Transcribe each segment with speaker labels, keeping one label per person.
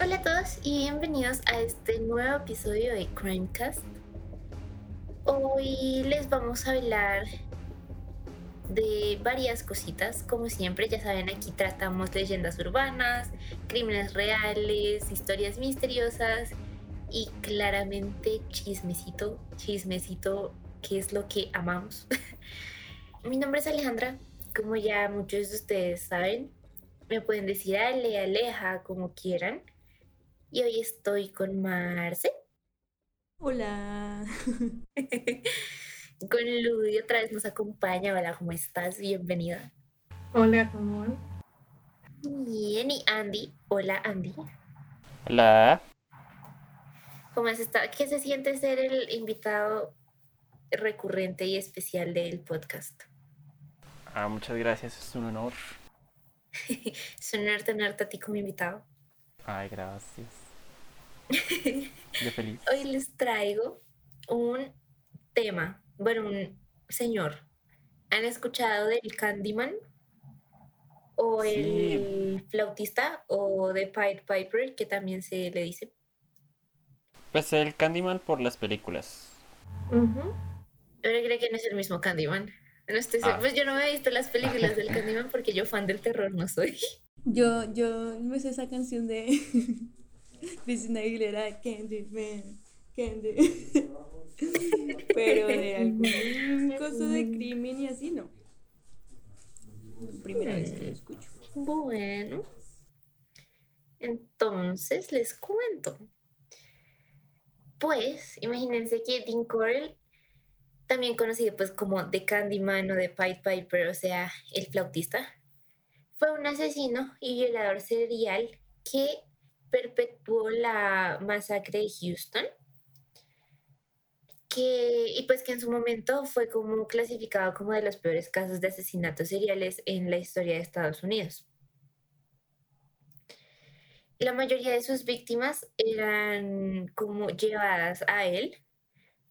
Speaker 1: Hola a todos y bienvenidos a este nuevo episodio de Crimecast. Hoy les vamos a hablar de varias cositas. Como siempre, ya saben, aquí tratamos leyendas urbanas, crímenes reales, historias misteriosas y claramente chismecito, chismecito, que es lo que amamos. Mi nombre es Alejandra, como ya muchos de ustedes saben, me pueden decir Ale, Aleja, como quieran. Y hoy estoy con Marce.
Speaker 2: Hola.
Speaker 1: con Ludi otra vez nos acompaña. Hola, ¿cómo estás? Bienvenida.
Speaker 3: Hola, ¿cómo
Speaker 1: Bien, y Andy. Hola, Andy.
Speaker 4: Hola.
Speaker 1: ¿Cómo has estado? ¿Qué se siente ser el invitado recurrente y especial del podcast?
Speaker 4: Ah, muchas gracias, es un honor.
Speaker 1: es un honor tenerte a ti como invitado.
Speaker 4: Ay, gracias. Yo feliz.
Speaker 1: Hoy les traigo un tema, bueno, un señor. ¿Han escuchado del Candyman? O el flautista o de Pied Piper, que también se le dice.
Speaker 4: Pues el Candyman por las películas.
Speaker 1: Pero creo que no es el mismo Candyman. No estoy ah. Pues yo no me he visto las películas del Candyman porque yo fan del terror no soy.
Speaker 2: Yo, yo me sé esa canción de Cristina Aguilera, Candyman, Candy. Pero de algún coso de crimen y así no. Primera vez que lo escucho.
Speaker 1: Bueno. Entonces les cuento. Pues, imagínense que Dean Corell también conocido pues como The Candyman o The Pied Piper, o sea, el flautista, fue un asesino y violador serial que perpetuó la masacre de Houston, que, y pues que en su momento fue como clasificado como de los peores casos de asesinatos seriales en la historia de Estados Unidos. La mayoría de sus víctimas eran como llevadas a él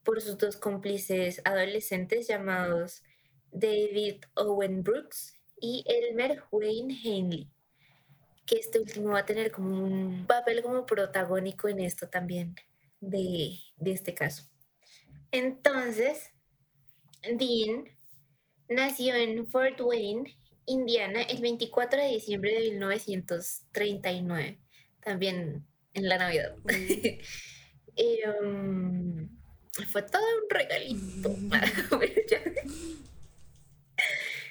Speaker 1: por sus dos cómplices adolescentes llamados David Owen Brooks y Elmer Wayne Henley, que este último va a tener como un papel como protagónico en esto también de, de este caso. Entonces, Dean nació en Fort Wayne, Indiana, el 24 de diciembre de 1939, también en la Navidad. um, fue todo un regalito.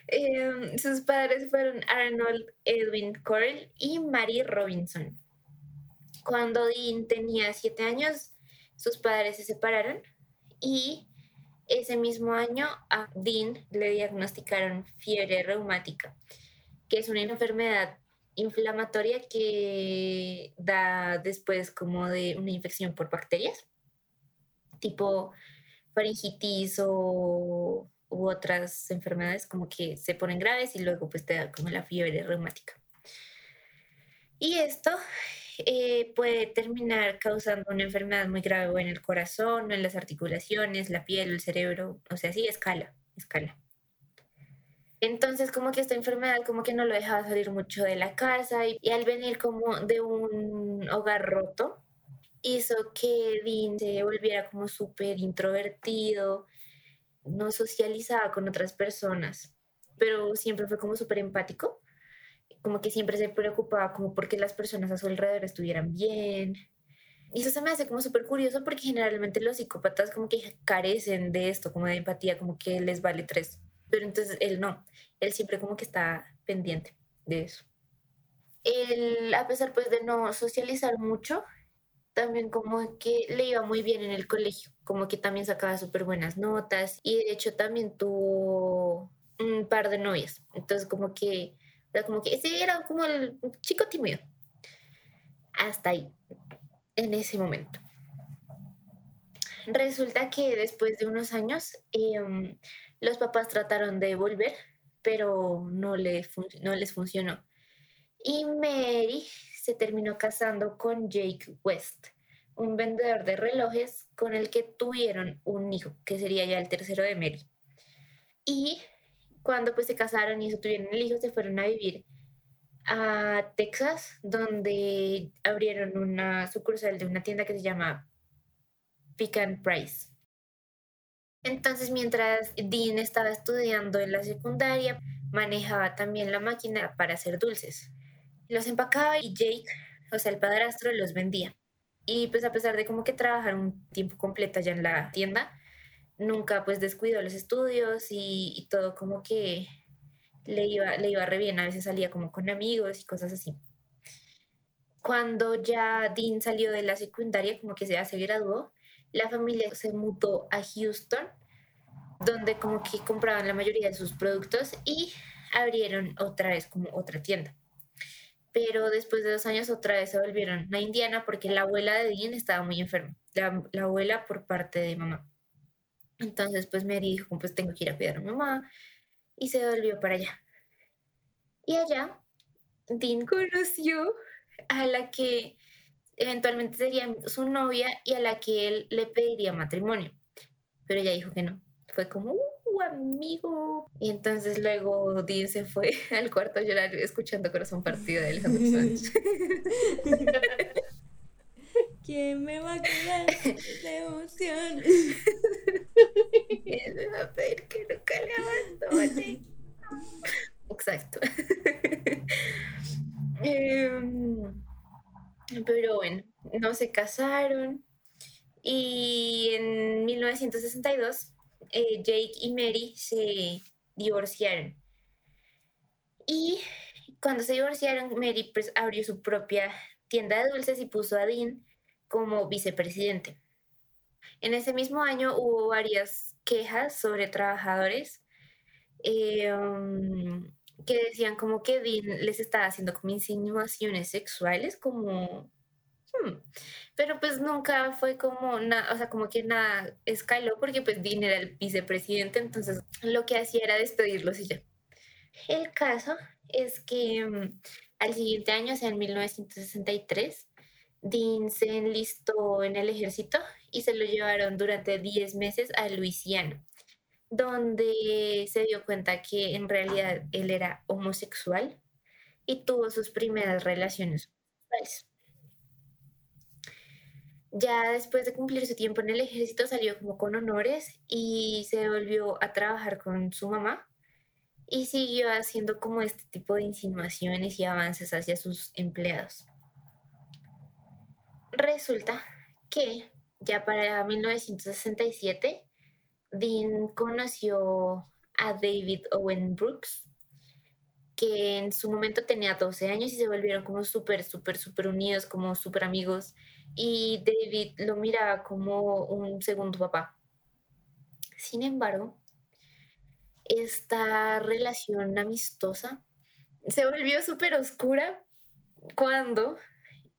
Speaker 1: Em, sus padres fueron Arnold Edwin Corll y Mary Robinson. Cuando Dean tenía siete años, sus padres se separaron y ese mismo año a Dean le diagnosticaron fiebre reumática, que es una enfermedad inflamatoria que da después como de una infección por bacterias tipo faringitis o u otras enfermedades como que se ponen graves y luego pues te da como la fiebre reumática. Y esto eh, puede terminar causando una enfermedad muy grave en el corazón, en las articulaciones, la piel, el cerebro, o sea, sí, escala, escala. Entonces como que esta enfermedad como que no lo dejaba salir mucho de la casa y al venir como de un hogar roto, hizo que Dean se volviera como súper introvertido, no socializaba con otras personas, pero siempre fue como súper empático, como que siempre se preocupaba como porque las personas a su alrededor estuvieran bien. Y eso se me hace como súper curioso porque generalmente los psicópatas como que carecen de esto, como de empatía, como que les vale tres. Pero entonces él no, él siempre como que está pendiente de eso. Él, a pesar pues de no socializar mucho, también como que le iba muy bien en el colegio, como que también sacaba súper buenas notas y de hecho también tuvo un par de novias. Entonces como que, como que ese era como el chico tímido. Hasta ahí, en ese momento. Resulta que después de unos años em, los papás trataron de volver, pero no, le no les funcionó. Y Mary se terminó casando con Jake West, un vendedor de relojes con el que tuvieron un hijo, que sería ya el tercero de Mary. Y cuando pues se casaron y eso tuvieron el hijo, se fueron a vivir a Texas, donde abrieron una sucursal de una tienda que se llama Pick and Price. Entonces, mientras Dean estaba estudiando en la secundaria, manejaba también la máquina para hacer dulces. Los empacaba y Jake, o sea, el padrastro, los vendía. Y pues a pesar de como que trabajar un tiempo completo ya en la tienda, nunca pues descuidó los estudios y, y todo como que le iba, le iba re bien, a veces salía como con amigos y cosas así. Cuando ya Dean salió de la secundaria, como que ya se graduó, la familia se mudó a Houston, donde como que compraban la mayoría de sus productos y abrieron otra vez como otra tienda. Pero después de dos años otra vez se volvieron a Indiana porque la abuela de Dean estaba muy enferma, la, la abuela por parte de mamá. Entonces pues Mary dijo, pues tengo que ir a cuidar a mamá y se volvió para allá. Y allá Dean conoció a la que eventualmente sería su novia y a la que él le pediría matrimonio. Pero ella dijo que no. Fue como, uh, amigo. Y entonces luego Dean se fue al cuarto a llorar escuchando Corazón Partido de Alejandro Sanz.
Speaker 2: ¿Quién me va a cuidar de emoción?
Speaker 1: Él me va a pedir que nunca le abandone. Exacto. Em, pero bueno, no se casaron y en 1962 eh, Jake y Mary se divorciaron. Y cuando se divorciaron, Mary pues, abrió su propia tienda de dulces y puso a Dean como vicepresidente. En ese mismo año hubo varias quejas sobre trabajadores eh, um, que decían como que Dean les estaba haciendo como insinuaciones sexuales, como... hmm, Pero pues nunca fue como nada, o sea, como que nada escaló porque pues Dean era el vicepresidente, entonces lo que hacía era despedirlos y ya. El caso es que mm, al siguiente año, o sea, en 1963, Dean se enlistó en el ejército y se lo llevaron durante 10 meses a Luisiana, donde se dio cuenta que en realidad él era homosexual y tuvo sus primeras relaciones sexuales. Ya después de cumplir su tiempo en el ejército salió como con honores y se volvió a trabajar con su mamá y siguió haciendo como este tipo de insinuaciones y avances hacia sus empleados. Resulta que ya para 1967 Dean conoció a David Owen Brooks, que en su momento tenía 12 años y se volvieron como súper, súper, súper unidos, como súper amigos. Y David lo miraba como un segundo papá. Sin embargo, esta relación amistosa se volvió súper oscura cuando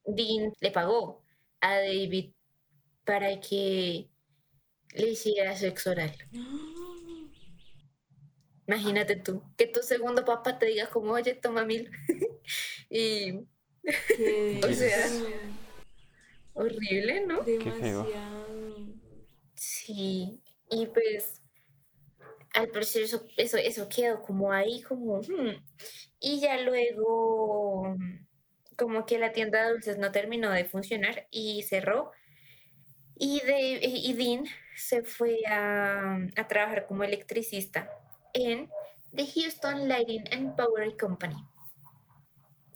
Speaker 1: Dean le pagó a David para que le hiciera sexo oral. Imagínate tú, que tu segundo papá te diga como, oye, toma mil. y, O sea. Horrible, ¿no?
Speaker 2: demasiado.
Speaker 1: Sí, y pues al parecer eso, eso, eso quedó como ahí, como... hmm. Y ya luego, como que la tienda de dulces no terminó de funcionar y cerró. Y, de, y Dean se fue a, a trabajar como electricista en The Houston Lighting and Power Company.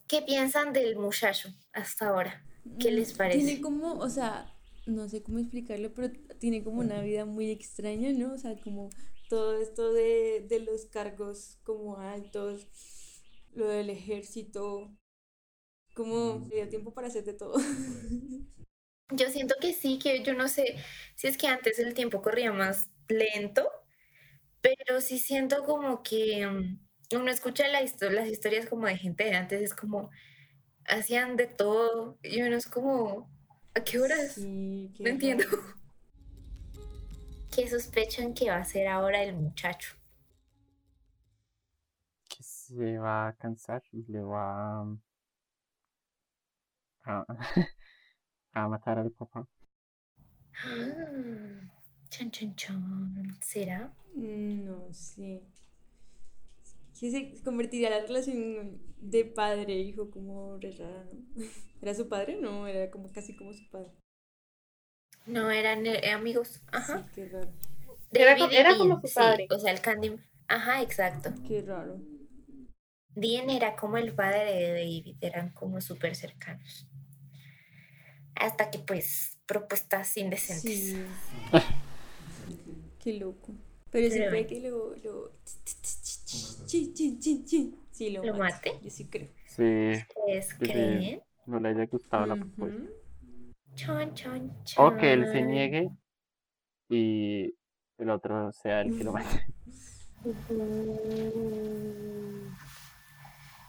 Speaker 1: ¿Qué piensan del muchacho hasta ahora? ¿Qué
Speaker 2: Mm,
Speaker 1: les parece?
Speaker 2: Tiene como, o sea, no sé cómo explicarlo, pero tiene como una vida muy extraña, ¿no? O sea, como todo esto de, de los cargos como altos, lo del ejército, como le dio tiempo para hacer de todo.
Speaker 1: Yo siento que sí, que yo no sé si es que antes el tiempo corría más lento, pero sí siento como que mm, uno escucha la histo- las historias como de gente de antes, es como hacían de todo y uno es como, ¿a qué horas?
Speaker 2: Sí, qué
Speaker 1: No entiendo. ¿Qué sospechan que va a hacer ahora el muchacho?
Speaker 4: Que se va a cansar y le va a, a, a matar al papá.
Speaker 1: Ah, Chan, chan, chan. ¿Será?
Speaker 2: Mm, No sé. Que se convertiría la relación de padre e hijo como re rara, ¿no? ¿Era su padre? No, era como casi como su padre.
Speaker 1: No, eran eh, amigos. Ajá.
Speaker 2: Sí, qué raro.
Speaker 3: Era como su
Speaker 1: sí,
Speaker 3: padre.
Speaker 1: o sea, el Candy. Ajá, exacto.
Speaker 2: Qué raro.
Speaker 1: Dean era como el padre de David, eran como súper cercanos. Hasta que, pues, propuestas indecentes.
Speaker 2: Sí. Qué loco. Pero se
Speaker 1: Pero
Speaker 2: puede
Speaker 1: bueno.
Speaker 2: que lo, lo... Chin, chin, chin, chin. Sí, lo,
Speaker 1: ¿Lo
Speaker 2: mate. Yo sí creo.
Speaker 4: Sí,
Speaker 1: ¿Ustedes
Speaker 4: que
Speaker 1: creen?
Speaker 4: no le haya gustado la propuesta.
Speaker 1: Chon, chon, chon.
Speaker 4: O que él se niegue y el otro sea el que lo mate.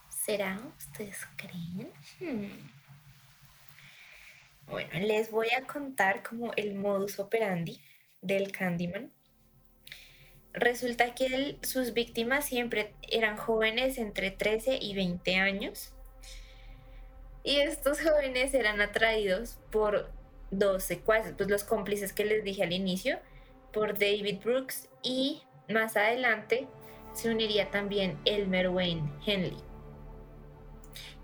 Speaker 1: ¿Será? ¿Ustedes creen? Hmm. Bueno, les voy a contar como el modus operandi del Candyman. Resulta que sus víctimas siempre eran jóvenes entre 13 y 20 años. Y estos jóvenes eran atraídos por dos secuaces, pues los cómplices que les dije al inicio, por David Brooks y más adelante se uniría también Elmer Wayne Henley,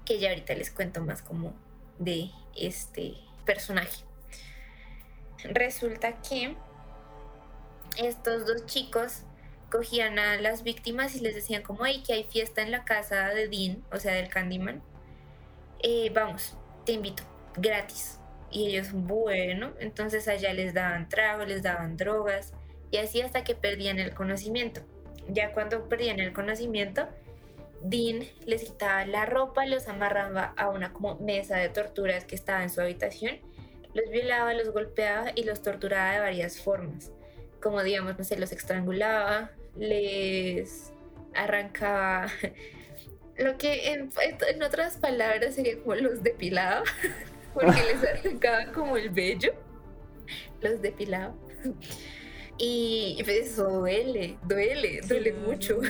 Speaker 1: que ya ahorita les cuento más como de este personaje. Resulta que estos dos chicos cogían a las víctimas y les decían como, hey, que hay fiesta en la casa de Dean, o sea, del Candyman. Eh, vamos, te invito, gratis. Y ellos, bueno, entonces allá les daban trago, les daban drogas, y así hasta que perdían el conocimiento. Ya cuando perdían el conocimiento, Dean les quitaba la ropa, los amarraba a una mesa de torturas que estaba en su habitación, los violaba, los golpeaba y los torturaba de varias formas. Como digamos, no sé, los estrangulaba, les arrancaba lo que en, en otras palabras sería como los depilaba, porque les arrancaba como el vello, los depilaba. Y pues, eso duele, duele, duele mucho.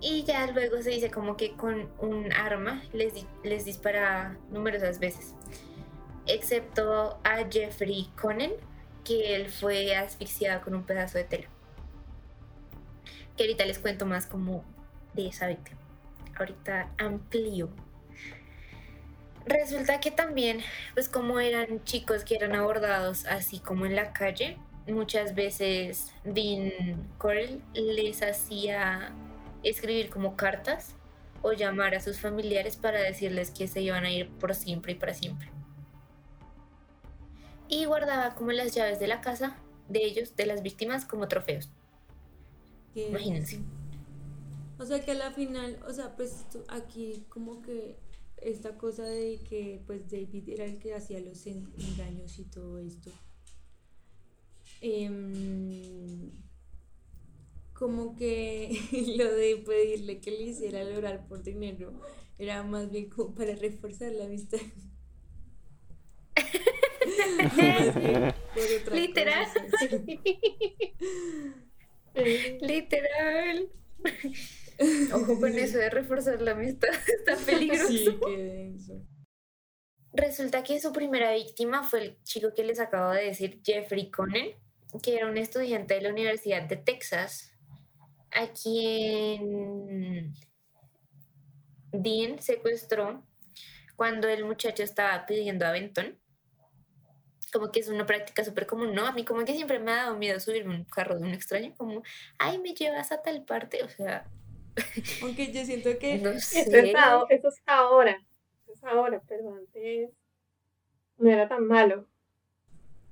Speaker 1: Y ya luego se dice como que con un arma les, les dispara numerosas veces. Excepto a Jeffrey Conan, que él fue asfixiado con un pedazo de tela. Que ahorita les cuento más como de esa víctima. Ahorita amplío. Resulta que también, pues como eran chicos que eran abordados así como en la calle, muchas veces Dean Corll les hacía escribir como cartas o llamar a sus familiares para decirles que se iban a ir por siempre y para siempre. Y guardaba como las llaves de la casa de ellos, de las víctimas, como trofeos.
Speaker 2: Qué
Speaker 1: Imagínense.
Speaker 2: O sea que a la final, o sea, pues aquí como que esta cosa de que pues David era el que hacía los en- engaños y todo esto. em, como que lo de pedirle que le hiciera el oral por dinero era más bien como para reforzar la amistad.
Speaker 1: Literal.
Speaker 2: cosa, sí.
Speaker 1: Literal. Ojo con eso de reforzar la amistad, está peligroso.
Speaker 2: Sí, qué denso.
Speaker 1: Resulta que su primera víctima fue el chico que les acabo de decir, Jeffrey Conan, que era un estudiante de la Universidad de Texas, a quien Dean secuestró cuando el muchacho estaba pidiendo aventón. Como que es una práctica súper común, ¿no? A mí como que siempre me ha dado miedo subirme un carro de un extraño, como, ay, me llevas a tal parte, o sea,
Speaker 2: Aunque yo siento que
Speaker 1: no
Speaker 3: Eso es,
Speaker 1: sé.
Speaker 3: a- eso es ahora. Eso es ahora, pero antes no era tan malo.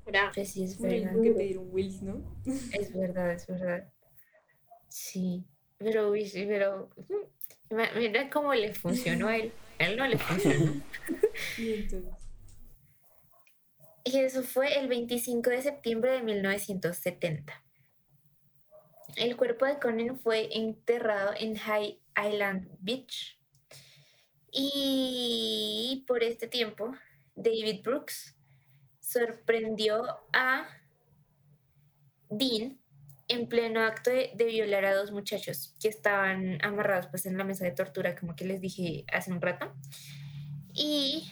Speaker 3: Era,
Speaker 1: Pues sí, es verdad.
Speaker 2: que pedir un Wills, ¿no?
Speaker 1: Es verdad, es verdad. Sí, pero, pero mm, mira cómo le funcionó a él. A él no le funcionó.
Speaker 2: Y entonces,
Speaker 1: Y eso fue el 25 de septiembre de 1970. El cuerpo de Conan fue enterrado en High Island Beach. Y por este tiempo, David Brooks sorprendió a Dean en pleno acto de, de violar a dos muchachos que estaban amarrados pues en la mesa de tortura, como que les dije hace un rato. Y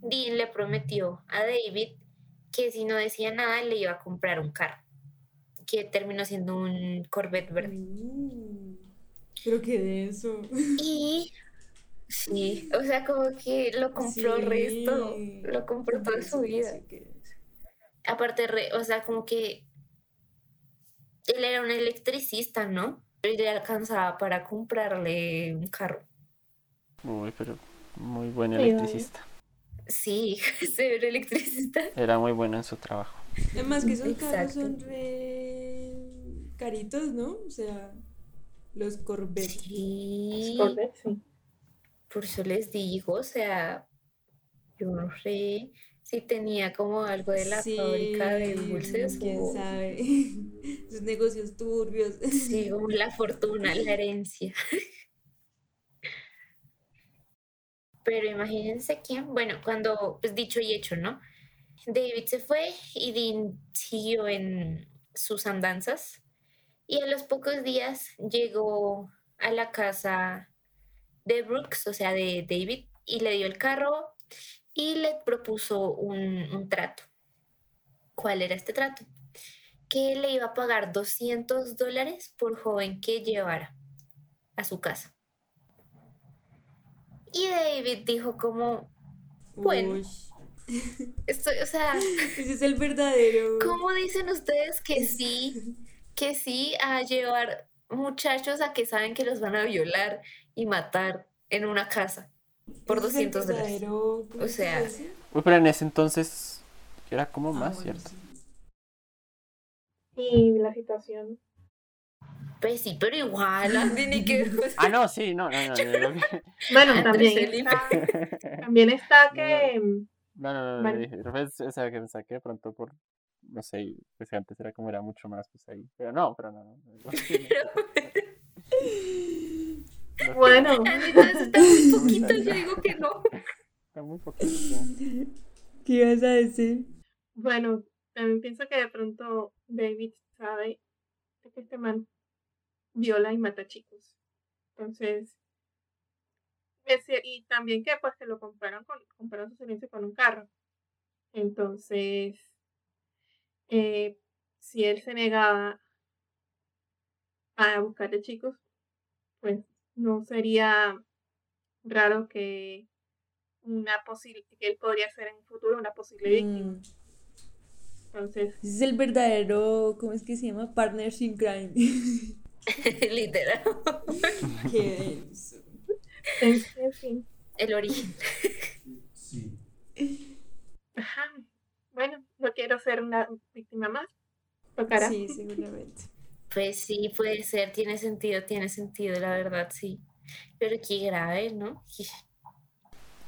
Speaker 1: Dean le prometió a David que si no decía nada le iba a comprar un carro, que terminó siendo un Corvette verde.
Speaker 2: uh, Pero qué denso.
Speaker 1: Y sí, o sea, como que lo compró
Speaker 2: Sí.
Speaker 1: resto, lo compró toda su vida. Aparte, re- o sea, como que él era un electricista, ¿no? Y le alcanzaba para comprarle un carro.
Speaker 4: Uy, pero muy buen
Speaker 3: Sí,
Speaker 4: electricista.
Speaker 1: Sí, ser electricista.
Speaker 4: Era muy bueno en su trabajo.
Speaker 2: Además que esos carros son re caritos, ¿no? O sea, los Corvette.
Speaker 1: Sí,
Speaker 3: Corvette, sí.
Speaker 1: por eso les digo, o sea, yo no sé si tenía como algo de la
Speaker 2: Sí,
Speaker 1: fábrica de dulces
Speaker 2: quién
Speaker 1: o
Speaker 2: sabe. Sus negocios turbios.
Speaker 1: sí, como la fortuna, la herencia. Pero imagínense que, bueno, cuando, pues dicho y hecho, ¿no? David se fue y Dean siguió en sus andanzas y a los pocos días llegó a la casa de Brooks, o sea, de David, y le dio el carro y le propuso un, un trato. ¿Cuál era este trato? Que le iba a pagar 200 dólares por joven que llevara a su casa. Y David dijo como, Bueno.
Speaker 2: Uy,
Speaker 1: estoy, o sea,
Speaker 2: ese es el verdadero.
Speaker 1: ¿cómo dicen ustedes que sí, que sí a llevar muchachos a que saben que los van a violar y matar en una casa por
Speaker 2: Ese es el
Speaker 1: 200 dólares?
Speaker 2: verdadero- ¿cómo
Speaker 1: O
Speaker 2: se
Speaker 1: sea?
Speaker 4: Uy, pero en ese entonces era como
Speaker 2: Ah,
Speaker 4: más,
Speaker 2: bueno,
Speaker 4: ¿cierto?
Speaker 2: sí.
Speaker 3: Y la situación.
Speaker 1: Pues sí, pero igual, Andy, ni que...
Speaker 4: Ah, no, sí, no, no, no.
Speaker 3: Bueno, también está, también está que mm,
Speaker 4: No, no, no, no,
Speaker 3: Bueno.
Speaker 4: dije, pues, o sea, que me saqué de pronto por, no sé, pues antes era como era mucho más, pues ahí. Pero no, pero no, no. no, no.
Speaker 3: bueno,
Speaker 1: Andy, está muy poquito, yo digo que no.
Speaker 4: Está muy poquito.
Speaker 2: ¿Qué ibas a decir?
Speaker 3: bueno, también pienso que de pronto David sabe este man viola y mata chicos. Entonces, y también que pues que lo compraron con, compraron su silencio con un carro. Entonces, eh, si él se negaba a buscarle chicos, pues no sería raro que una posible que él podría ser en un futuro una posible víctima.
Speaker 2: Mm,
Speaker 3: Entonces,
Speaker 2: Ese es el verdadero, ¿cómo es que se llama? Partners in crime.
Speaker 1: Literal.
Speaker 2: Qué denso.
Speaker 3: en, en fin.
Speaker 1: El origen.
Speaker 5: Sí.
Speaker 3: Ajá. Bueno, no quiero ser una víctima más. Tocará.
Speaker 2: Sí, seguramente.
Speaker 1: Pues sí, puede ser, tiene sentido, tiene sentido, la verdad, sí. Pero qué grave, ¿no?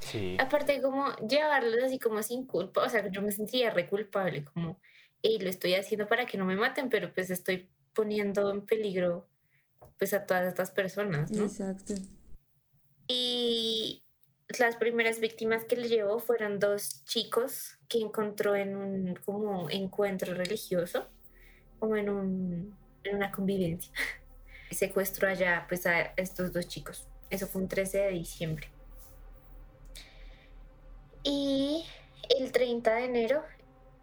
Speaker 4: Sí.
Speaker 1: Aparte, como llevarlos así como sin culpa, o sea, yo me sentiría re culpable, como, hey, lo estoy haciendo para que no me maten, pero pues estoy poniendo en peligro pues a todas estas personas, ¿no?
Speaker 2: Exacto.
Speaker 1: Y las primeras víctimas que le llevó fueron dos chicos que encontró en un como encuentro religioso, como en, un, en una convivencia. Secuestró allá pues a estos dos chicos. Eso fue un 13 de diciembre. Y el 30 de enero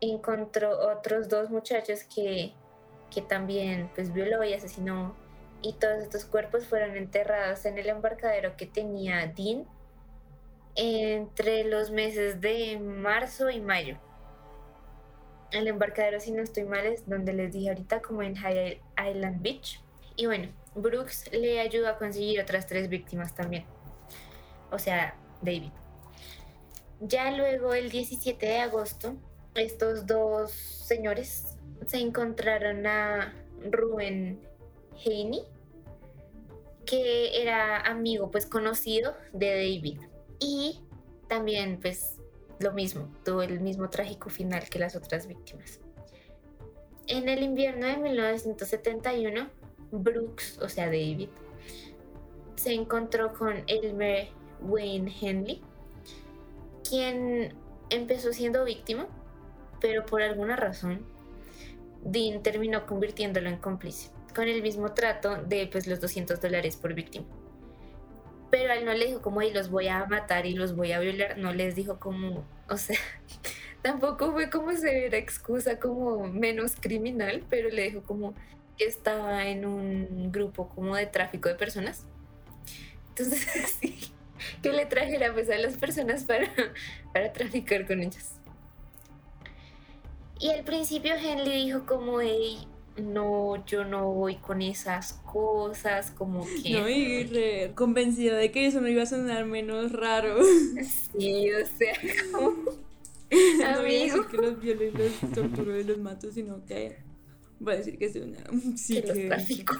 Speaker 1: encontró otros dos muchachos que, que también pues violó y asesinó y todos estos cuerpos fueron enterrados en el embarcadero que tenía Dean entre los meses de marzo y mayo. El embarcadero, si no estoy mal, es donde les dije ahorita, como en High Island Beach. Y bueno, Brooks le ayudó a conseguir otras tres víctimas también. O sea, David. Ya luego, el 17 de agosto, estos dos señores se encontraron a Rubén Haney, que era amigo, pues conocido de David. Y también, pues, lo mismo, tuvo el mismo trágico final que las otras víctimas. En el invierno de 1971, Brooks, o sea, David, se encontró con Elmer Wayne Henley, quien empezó siendo víctima, pero por alguna razón, Dean terminó convirtiéndolo en cómplice con el mismo trato de pues los 200 dólares por víctima. Pero él no le dijo como, y los voy a matar y los voy a violar, no les dijo como, o sea, tampoco fue como severa excusa como menos criminal, pero le dijo como, estaba en un grupo como de tráfico de personas. Entonces, sí, que le trajera pues a las personas para, para traficar con ellas. Y al principio Henley dijo como, hey, no, yo no voy con esas cosas, como que...
Speaker 2: No, y re convencido de que eso no iba a sonar menos raro.
Speaker 1: Sí, o sea, como...
Speaker 2: No voy a decir que los violo y los torturo y los mato, sino que voy a decir que soy una
Speaker 1: que los
Speaker 2: psique.
Speaker 1: trafico.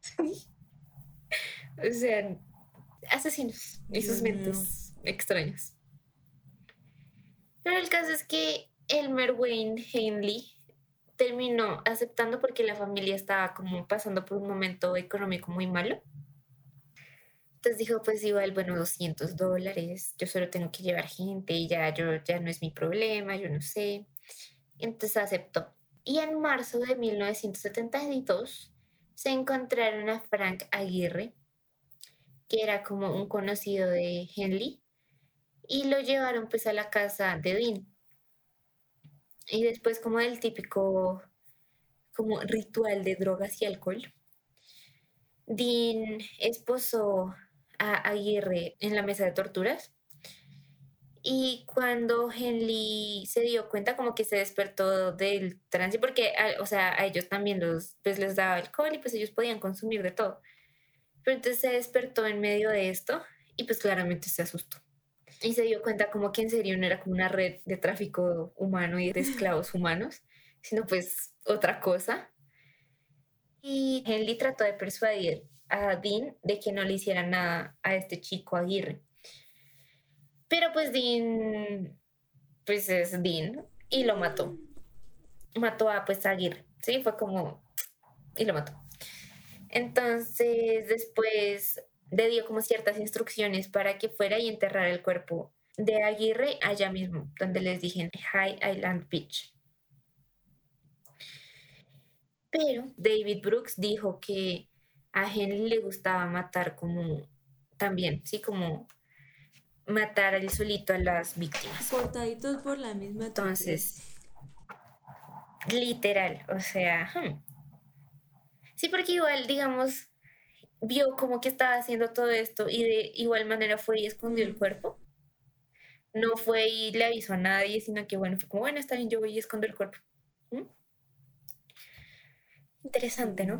Speaker 1: Sí. O sea, asesinos y sus mentes extrañas. Pero el caso es que Elmer Wayne Henley terminó aceptando porque la familia estaba como pasando por un momento económico muy malo. Entonces dijo, pues igual, bueno, 200 dólares, yo solo tengo que llevar gente y ya, yo, ya no es mi problema, yo no sé. Entonces aceptó. Y en marzo de 1972 se encontraron a Frank Aguirre, que era como un conocido de Henley, y lo llevaron pues a la casa de Dean. Y después como el típico como ritual de drogas y alcohol, Dean esposó a Aguirre en la mesa de torturas. Y cuando Henley se dio cuenta, como que se despertó del trance, porque, a- o sea, a ellos también los, pues les daba alcohol y pues ellos podían consumir de todo. Pero entonces se despertó en medio de esto y pues claramente se asustó. Y se dio cuenta como que en serio no era como una red de tráfico humano y de esclavos humanos, sino pues otra cosa. Y Henley trató de persuadir a Dean de que no le hiciera nada a este chico Aguirre. Pero pues Dean, pues es Dean y lo mató. Mató a pues a Aguirre, ¿sí? Fue como... y lo mató. Entonces después le dio como ciertas instrucciones para que fuera y enterrara el cuerpo de Aguirre allá mismo, donde les dije en High Island Beach. Pero David Brooks dijo que a Henry le gustaba matar como también, sí, como matar al solito a las víctimas.
Speaker 2: Cortaditos por la misma.
Speaker 1: Entonces, literal, o sea, hmm. Sí, porque igual, digamos, vio como que estaba haciendo todo esto y de igual manera fue y escondió el cuerpo. No fue y le avisó a nadie, sino que bueno, fue como, bueno, está bien, yo voy y escondo el cuerpo. ¿Mm? Interesante, ¿no?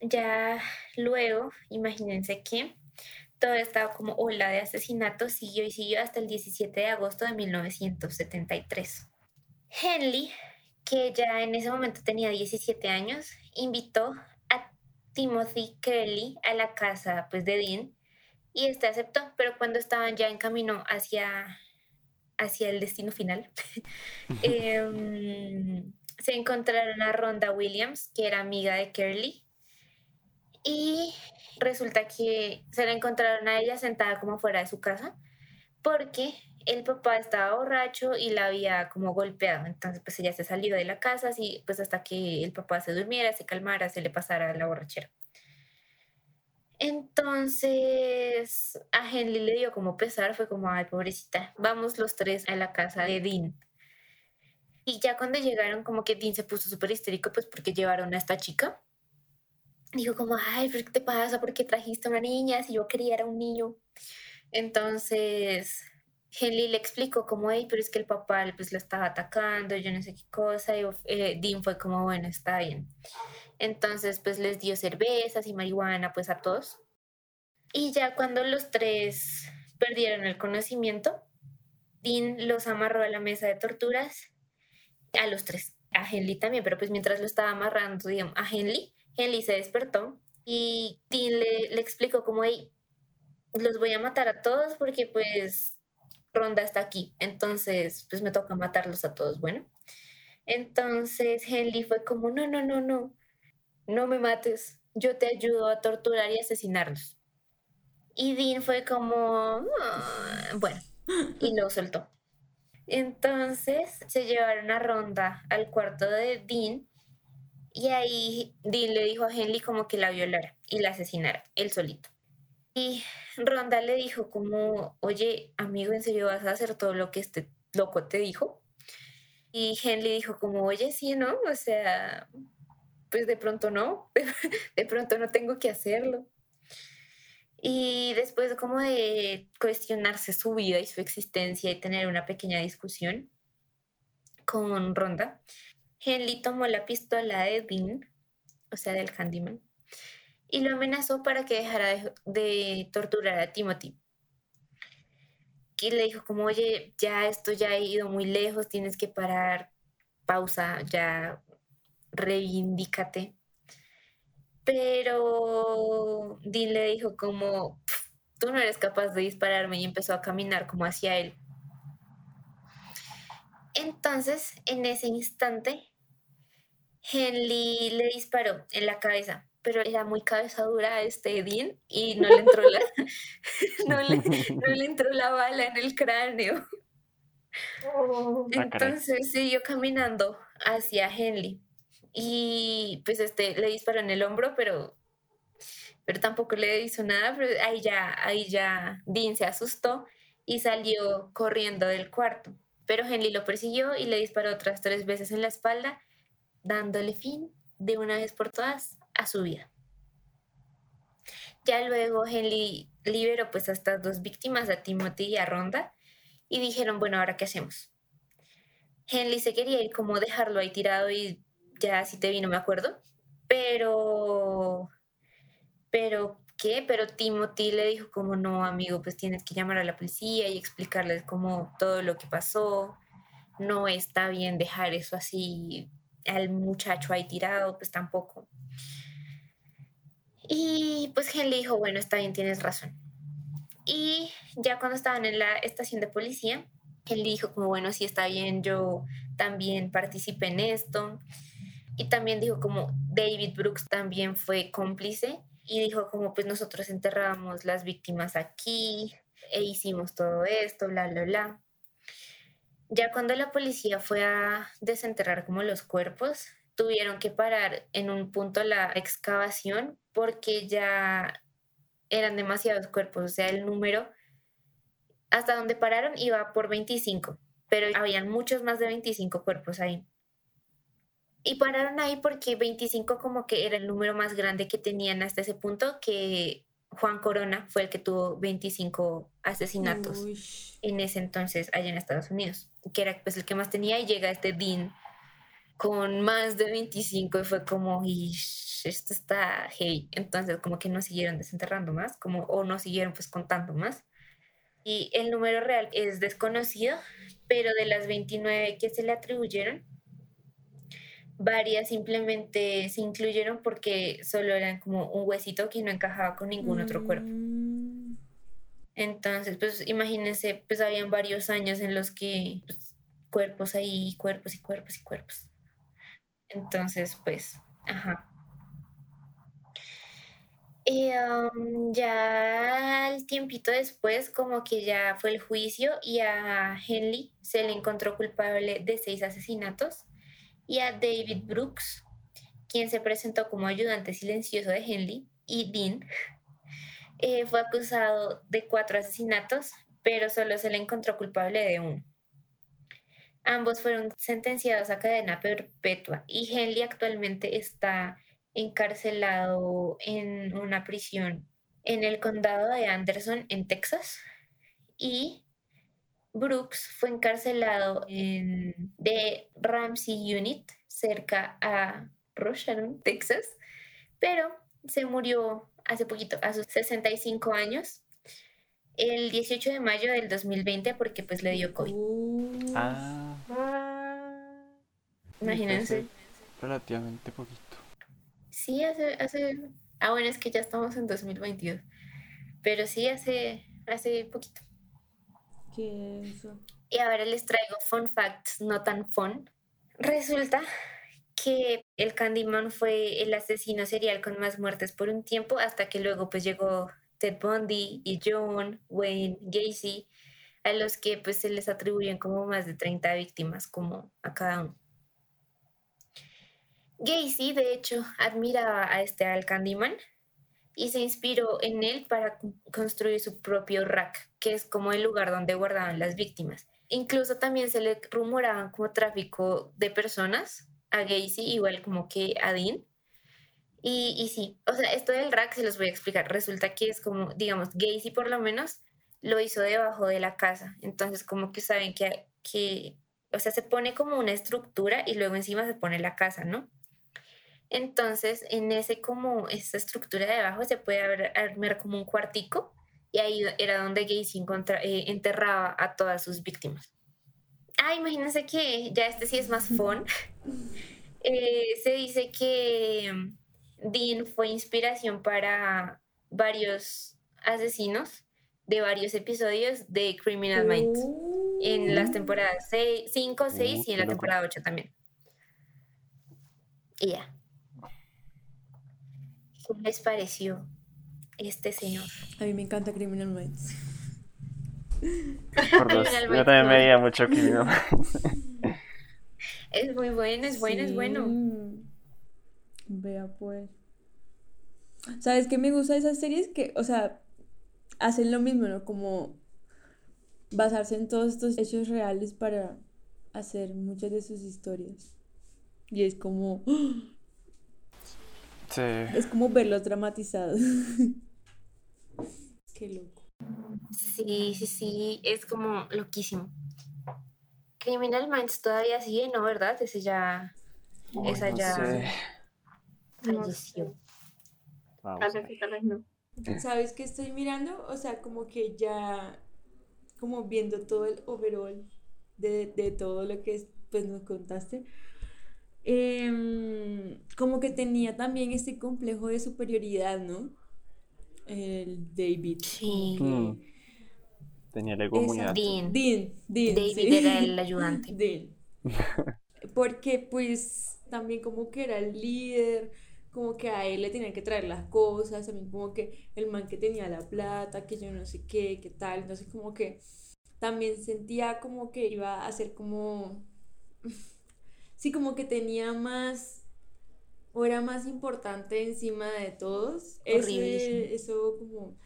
Speaker 1: Ya luego, imagínense que toda esta como ola de asesinatos siguió y siguió hasta el 17 de agosto de 1973. Henley, que ya en ese momento tenía 17 años, invitó a Timothy Kelly a la casa pues, de Dean y este aceptó, pero cuando estaban ya en camino hacia, hacia el destino final, em, se encontraron a Rhonda Williams, que era amiga de Curly, y resulta que se la encontraron a ella sentada como fuera de su casa porque el papá estaba borracho y la había como golpeado. Entonces pues ella se salió de la casa así pues hasta que el papá se durmiera, se calmara, se le pasara la borrachera. Entonces a Henley le dio como pesar, fue como, ay pobrecita, vamos los tres a la casa de Dean. Y ya cuando llegaron como que Dean se puso súper histérico pues porque llevaron a esta chica dijo como, ay, ¿pero qué te pasa? ¿Por qué trajiste a una niña? Si yo quería era un niño. Entonces, Henley le explicó como, hey, pero es que el papá pues la estaba atacando, yo no sé qué cosa, y eh, Dean fue como, bueno, está bien. Entonces, pues les dio cervezas y marihuana pues a todos. Y ya cuando los tres perdieron el conocimiento, Dean los amarró a la mesa de torturas, a los tres, a Henley también, pero pues mientras lo estaba amarrando, digamos, a Henley, Henley se despertó y Dean le, le explicó como, hey, los voy a matar a todos porque pues Ronda está aquí, entonces pues me toca matarlos a todos, bueno. Entonces Henley fue como, no, no, no, no, no me mates, yo te ayudo a torturar y asesinarlos. Y Dean fue como, "Ah", bueno, y lo soltó. Entonces se llevaron a Ronda al cuarto de Dean y ahí Dean le dijo a Henley como que la violara y la asesinara, él solito. Y Ronda le dijo como, oye, amigo, ¿en serio vas a hacer todo lo que este loco te dijo? Y Henley dijo como, oye, sí, ¿no? O sea, pues de pronto no, de pronto no tengo que hacerlo. Y después como de cuestionarse su vida y su existencia y tener una pequeña discusión con Ronda, Henley tomó la pistola de Dean, o sea, del handyman, y lo amenazó para que dejara de, torturar a Timothy. Y le dijo como, oye, ya esto ya ha ido muy lejos, tienes que parar, pausa, ya reivindícate. Pero Dean le dijo como, tú no eres capaz de dispararme y empezó a caminar como hacia él. Entonces, en ese instante, Henley le disparó en la cabeza, pero era muy cabeza dura a este Dean y no le entró la, no le, no le entró la bala en el cráneo.
Speaker 3: Oh,
Speaker 4: Ah.
Speaker 1: Entonces siguió caminando hacia Henley y pues este le disparó en el hombro, pero pero tampoco le hizo nada, pero ahí ya ahí ya Dean se asustó y salió corriendo del cuarto. Pero Henley lo persiguió y le disparó otras tres veces en la espalda, dándole fin de una vez por todas a su vida. Ya luego Henley liberó pues a estas dos víctimas, a Timothy y a Ronda, y dijeron, bueno, ¿ahora qué hacemos? Henley se quería ir como dejarlo ahí tirado y ya si te vi no me acuerdo, pero, pero, ¿qué? Pero Timothy le dijo como no, amigo, pues tienes que llamar a la policía y explicarles como todo lo que pasó, no está bien dejar eso así al muchacho ahí tirado, pues tampoco. Y pues Henley dijo, bueno, está bien, tienes razón. Y ya cuando estaban en la estación de policía, él dijo como, bueno, sí está bien, yo también participé en esto. Y también dijo como David Brooks también fue cómplice y dijo como pues nosotros enterrábamos las víctimas aquí e hicimos todo esto, bla, bla, bla. Ya cuando la policía fue a desenterrar como los cuerpos, tuvieron que parar en un punto la excavación porque ya eran demasiados cuerpos, o sea, el número hasta donde pararon iba por 25, pero habían muchos más de 25 cuerpos ahí. Y pararon ahí porque 25 como que era el número más grande que tenían hasta ese punto, que Juan Corona fue el que tuvo 25 asesinatos
Speaker 2: Uy.
Speaker 1: en ese entonces allá en Estados Unidos, que era pues el que más tenía y llega este Dean con más de 25 y fue como, "Ish, esto está heavy. Entonces como que no siguieron desenterrando más, como, o no siguieron pues contando más. Y el número real es desconocido, pero de las 29 que se le atribuyeron, varias simplemente se incluyeron porque solo eran como un huesito que no encajaba con ningún otro cuerpo.
Speaker 2: Mm,
Speaker 1: Entonces, pues imagínense, pues habían varios años en los que pues, cuerpos ahí, cuerpos y cuerpos y cuerpos. Entonces, pues, ajá. Y um, ya al tiempito después, como que ya fue el juicio y a Henley se le encontró culpable de seis asesinatos y a David Brooks, quien se presentó como ayudante silencioso de Henley, y Dean, eh, fue acusado de cuatro asesinatos, pero solo se le encontró culpable de uno. Ambos fueron sentenciados a cadena perpetua y Henley actualmente está encarcelado en una prisión en el condado de Anderson, en Texas, y Brooks fue encarcelado en The Ramsey Unit, cerca a Rosharon, Texas, pero se murió hace poquito, a sus 65 años, el 18 de mayo del 2020, porque pues le dio COVID.
Speaker 2: uh,
Speaker 4: Ah,
Speaker 3: ah,
Speaker 1: Imagínense.
Speaker 4: relativamente poquito.
Speaker 1: Sí, hace, hace... Ah, bueno, es que ya estamos en 2022. Pero sí, hace, hace poquito.
Speaker 2: qué eso.
Speaker 1: Y ahora les traigo fun facts no tan fun. Resulta que el Candyman fue el asesino serial con más muertes por un tiempo, hasta que luego pues llegó Ted Bundy y John Wayne Gacy, a los que pues se les atribuyen como más de 30 víctimas como a cada uno. Gacy, de hecho, admiraba a este al Candyman y se inspiró en él para construir su propio rack, que es como el lugar donde guardaban las víctimas. incluso también se le rumoraban como tráfico de personas a Gacy, igual como que a Dean. Y, y sí, o sea, esto del rack se los voy a explicar. Resulta que es como, digamos, Gacy por lo menos lo hizo debajo de la casa. Entonces, como que saben que, que, o sea, se pone como una estructura y luego encima se pone la casa, ¿no? Entonces, en ese como, esa estructura de abajo se puede armar como un cuartico y ahí era donde Gacy eh, enterraba a todas sus víctimas. Ah, imagínense que ya este sí es más fun. Eh, se dice que mm, Dean fue inspiración para varios asesinos de varios episodios de Criminal Minds en las temporadas 5, 6 y en la temporada 8 también. Y ya. ¿Qué les pareció este señor?
Speaker 2: A mí me encanta Criminal Minds.
Speaker 4: Por. Yo también me veía mucho Criminal Minds.
Speaker 1: Es muy bueno, es bueno, es bueno.
Speaker 2: Vea pues. ¿Sabes qué me gusta de esas series? Que, o sea, hacen lo mismo, ¿no? Como basarse en todos estos hechos reales para hacer muchas de sus historias. Y es como...
Speaker 4: Sí.
Speaker 2: Es como verlos dramatizados. Qué loco.
Speaker 1: Sí, sí, sí, es como loquísimo. Criminal Minds todavía sigue, ¿no? ¿Verdad? Ese ya... esa ya... Falleció.
Speaker 3: Tal vez sí, tal vez no.
Speaker 2: ¿Sabes qué estoy mirando? O sea, como que ya, como viendo todo el overall de, de todo lo que pues, nos contaste. Em, como que tenía también este complejo de superioridad, ¿no? El David.
Speaker 1: Sí.
Speaker 4: Mm. Tenía el ego muy alto.
Speaker 1: Dean.
Speaker 2: Dean, Dean,
Speaker 1: David
Speaker 2: sí.
Speaker 1: era el ayudante.
Speaker 2: Dean. Porque pues también como que era el líder, como que a él le tenían que traer las cosas, también como que el man que tenía la plata, que yo no sé qué, qué tal, entonces como que también sentía como que iba a ser como, sí, como que tenía más, o era más importante encima de todos,
Speaker 1: Horrible,
Speaker 2: Ese- eso como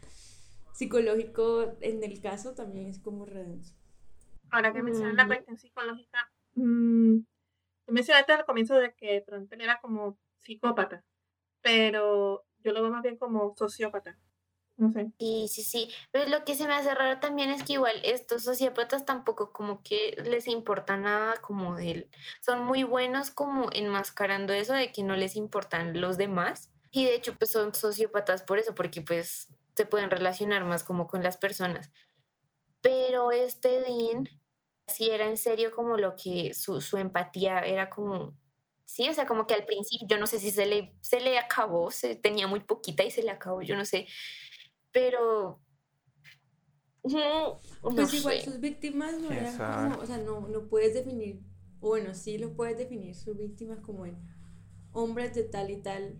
Speaker 2: psicológico en el caso también es como redenso.
Speaker 3: Ahora que mencionas la
Speaker 1: Ujú.
Speaker 3: cuestión psicológica, mm, tú mencionaste al comienzo de que de pronto él era como psicópata, pero yo lo veo más bien como sociópata.
Speaker 1: Sí, sí, sí. Pero lo que se me hace raro también es que igual estos sociópatas tampoco como que les importa nada como de él. Son muy buenos como enmascarando eso de que no les importan los demás. Y de hecho pues son sociópatas por eso, porque pues se pueden relacionar más como con las personas. Pero este Dean sí era en serio como lo que su, su empatía era como... Sí, o sea, como que al principio, yo no sé si se le, se le acabó, se tenía muy poquita y se le acabó, yo no sé, pero no
Speaker 2: Pues igual
Speaker 1: sé.
Speaker 2: sus víctimas no
Speaker 4: ¿Quién
Speaker 2: eran como, o sea, no, no puedes definir, o bueno, sí lo puedes definir sus víctimas como en hombres de tal y tal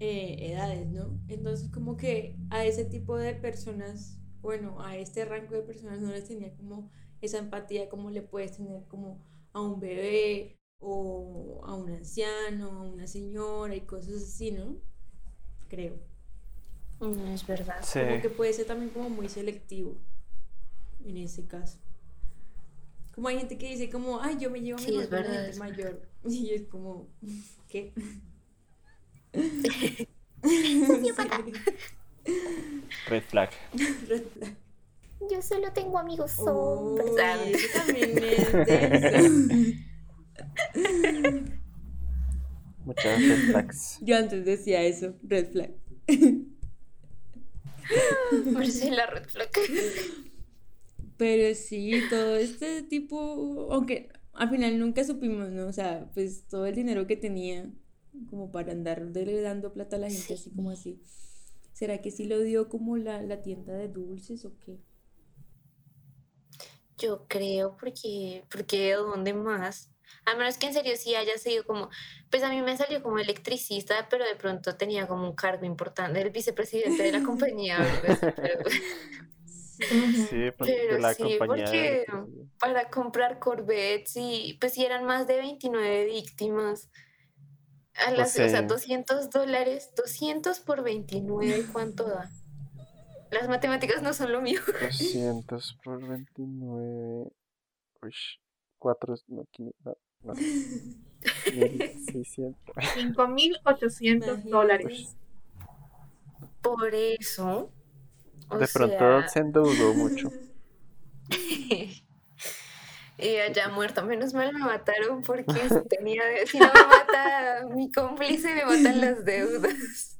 Speaker 2: eh, edades, ¿no? Entonces como que a ese tipo de personas, bueno, a este rango de personas no les tenía como esa empatía como le puedes tener como a un bebé o a un anciano, a una señora y cosas así, ¿no? Creo.
Speaker 1: No es verdad.
Speaker 4: Sí.
Speaker 2: Como que puede ser también como muy selectivo en ese caso. Como hay gente que dice como, ay, yo me llevo
Speaker 1: Sí,
Speaker 2: mejor con la gente mayor. Y es como, ¿qué?
Speaker 4: Red flag.
Speaker 2: Red flag.
Speaker 1: Yo solo tengo amigos hombres.
Speaker 2: Eso también es.
Speaker 4: Muchas red flags.
Speaker 2: Yo antes decía eso, red flag.
Speaker 1: Por eso es la red flag.
Speaker 2: Pero sí, todo este tipo, aunque al final nunca supimos, ¿no? O sea, pues todo el dinero que tenía como para andar dando plata a la gente así como así. ¿Será que sí lo dio como la, la tienda de dulces o qué?
Speaker 1: Yo creo porque, porque ¿de dónde más? A menos que en serio sí haya sido como, pues a mí me salió como electricista, pero de pronto tenía como un cargo importante, el vicepresidente de la compañía. o pero-
Speaker 4: Sí, porque
Speaker 1: Pero
Speaker 4: la
Speaker 1: sí,
Speaker 4: compañía de
Speaker 1: porque- para comprar Corvettes y pues si eran más de 29 víctimas. A las, o sea,
Speaker 4: sea-
Speaker 1: 200 dólares, 200 por 29, ¿cuánto da? Las matemáticas no son lo mío.
Speaker 4: 200 por 29. Uy, cuatro, no, quinientos, no, no, mil seiscientos.
Speaker 3: 5.800 dólares.
Speaker 1: Por eso. o
Speaker 4: De pronto
Speaker 1: sea,
Speaker 4: se endeudó mucho.
Speaker 1: y allá muerto, menos mal me mataron porque si tenía, si no me mata mi cómplice, me matan las deudas.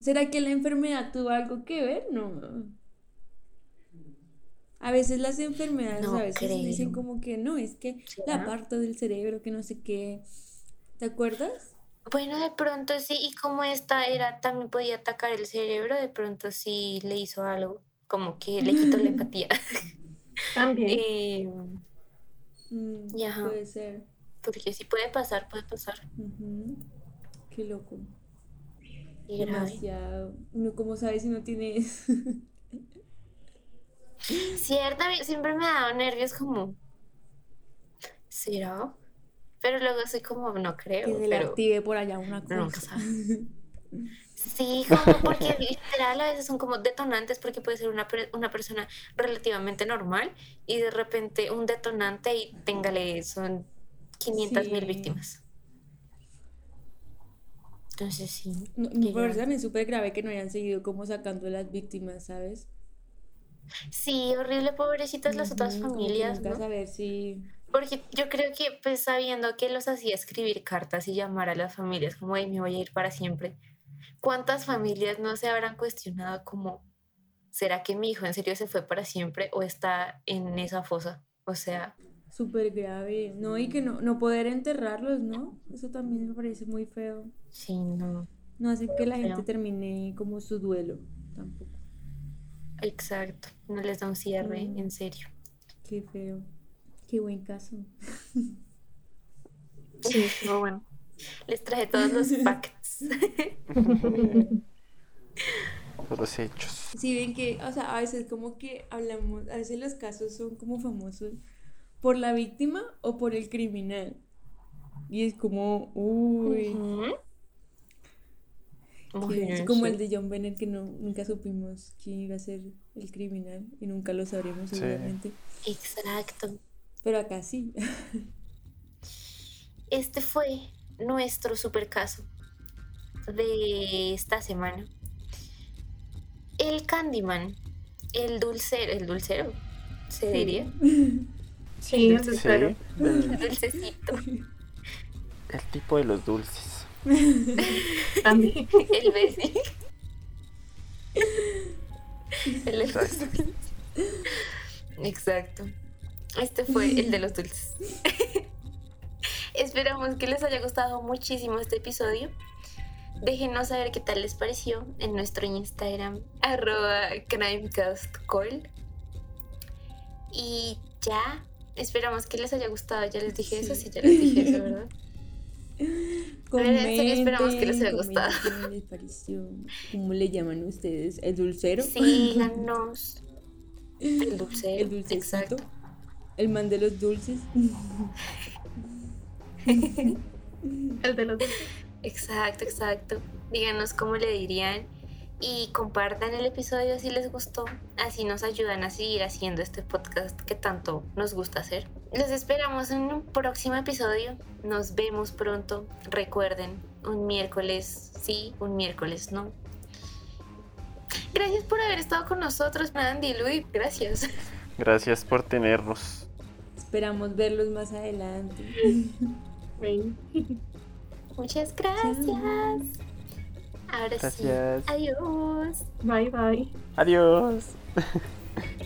Speaker 2: ¿Será que la enfermedad tuvo algo que ver? No. A veces las enfermedades
Speaker 1: No
Speaker 2: a veces dicen como que no, es que la parte del cerebro que no sé qué. ¿Te acuerdas?
Speaker 1: Bueno, de pronto sí, y como esta era, también podía atacar el cerebro, de pronto sí le hizo algo, como que le quitó la empatía.
Speaker 3: También.
Speaker 1: Eh,
Speaker 2: Mm,
Speaker 1: Y ajá.
Speaker 2: puede ser.
Speaker 1: porque sí puede pasar, puede pasar.
Speaker 2: Qué loco.
Speaker 1: Y grave.
Speaker 2: Demasiado. Uno como sabe si no tiene
Speaker 1: Cierto, siempre me ha dado nervios como, ¿será? Pero luego soy como, no creo,
Speaker 2: que se le active por allá una cosa.
Speaker 1: sabe. Sí, como porque literal a veces son como detonantes porque puede ser una, una persona relativamente normal y de repente un detonante y téngale, son 500 mil víctimas. Entonces sí.
Speaker 2: No, me parece también súper grave que no hayan seguido como sacando las víctimas, ¿sabes?
Speaker 1: Sí, horrible, pobrecitas las otras familias, ¿no?
Speaker 2: saber si
Speaker 1: Porque yo creo que, pues sabiendo que los hacía escribir cartas y llamar a las familias como, "Ey, me voy a ir para siempre, ¿cuántas familias no se habrán cuestionado como, ¿será que mi hijo en serio se fue para siempre o está en esa fosa? O sea,
Speaker 2: súper grave, ¿no? Y que no, no poder enterrarlos, ¿no? Eso también me parece muy feo.
Speaker 1: sí, no,
Speaker 2: No hace que la gente termine como su duelo, tampoco.
Speaker 1: Exacto, no les da un cierre,
Speaker 2: Mm.
Speaker 1: en serio.
Speaker 2: Qué feo. Qué buen caso.
Speaker 3: Sí, pero bueno.
Speaker 1: Les traje todos los facts.
Speaker 4: Los hechos.
Speaker 2: Si ven que, o sea, a veces como que hablamos, a veces los casos son como famosos por la víctima o por el criminal. Y es como, uy, Es como el de John Bennett que no, nunca supimos quién iba a ser el criminal y nunca lo sabremos
Speaker 4: Sí.
Speaker 2: seguramente.
Speaker 1: Exacto.
Speaker 2: Pero acá sí.
Speaker 1: Este fue nuestro super caso de esta semana. El Candyman, el dulcero, el dulcero, se diría,
Speaker 3: Sí, el
Speaker 4: Sí,
Speaker 3: dulcero.
Speaker 1: el
Speaker 4: el,
Speaker 1: dulcecito,
Speaker 4: el tipo de los dulces.
Speaker 3: También.
Speaker 1: el besi. El
Speaker 4: Exacto.
Speaker 1: Exacto. Este fue el de los dulces. Esperamos que les haya gustado muchísimo este episodio. Déjenos saber qué tal les pareció en nuestro Instagram, arroba crimecastcall. Y ya, esperamos que les haya gustado. Ya les dije eso, sí, ya les dije eso, ¿verdad? Pero en serio esperamos que les haya
Speaker 2: Comenten,
Speaker 1: gustado.
Speaker 2: comenten qué les pareció. ¿Cómo le llaman ustedes? ¿El dulcero?
Speaker 1: Síganos. El dulcero.
Speaker 2: El dulcecito.
Speaker 1: Exacto.
Speaker 2: El man de los dulces.
Speaker 3: El de los dulces.
Speaker 1: Exacto, exacto. Díganos cómo le dirían y compartan el episodio si les gustó. Así nos ayudan a seguir haciendo este podcast que tanto nos gusta hacer. Los esperamos en un próximo episodio. Nos vemos pronto. Recuerden, un miércoles sí, un miércoles no. Gracias por haber estado con nosotros, Andy, Luis. Gracias.
Speaker 4: Gracias por tenernos.
Speaker 2: Esperamos verlos más adelante.
Speaker 3: Ven.
Speaker 1: Muchas gracias. Ahora
Speaker 4: Gracias.
Speaker 1: sí. Adiós.
Speaker 3: Bye, bye.
Speaker 4: Adiós.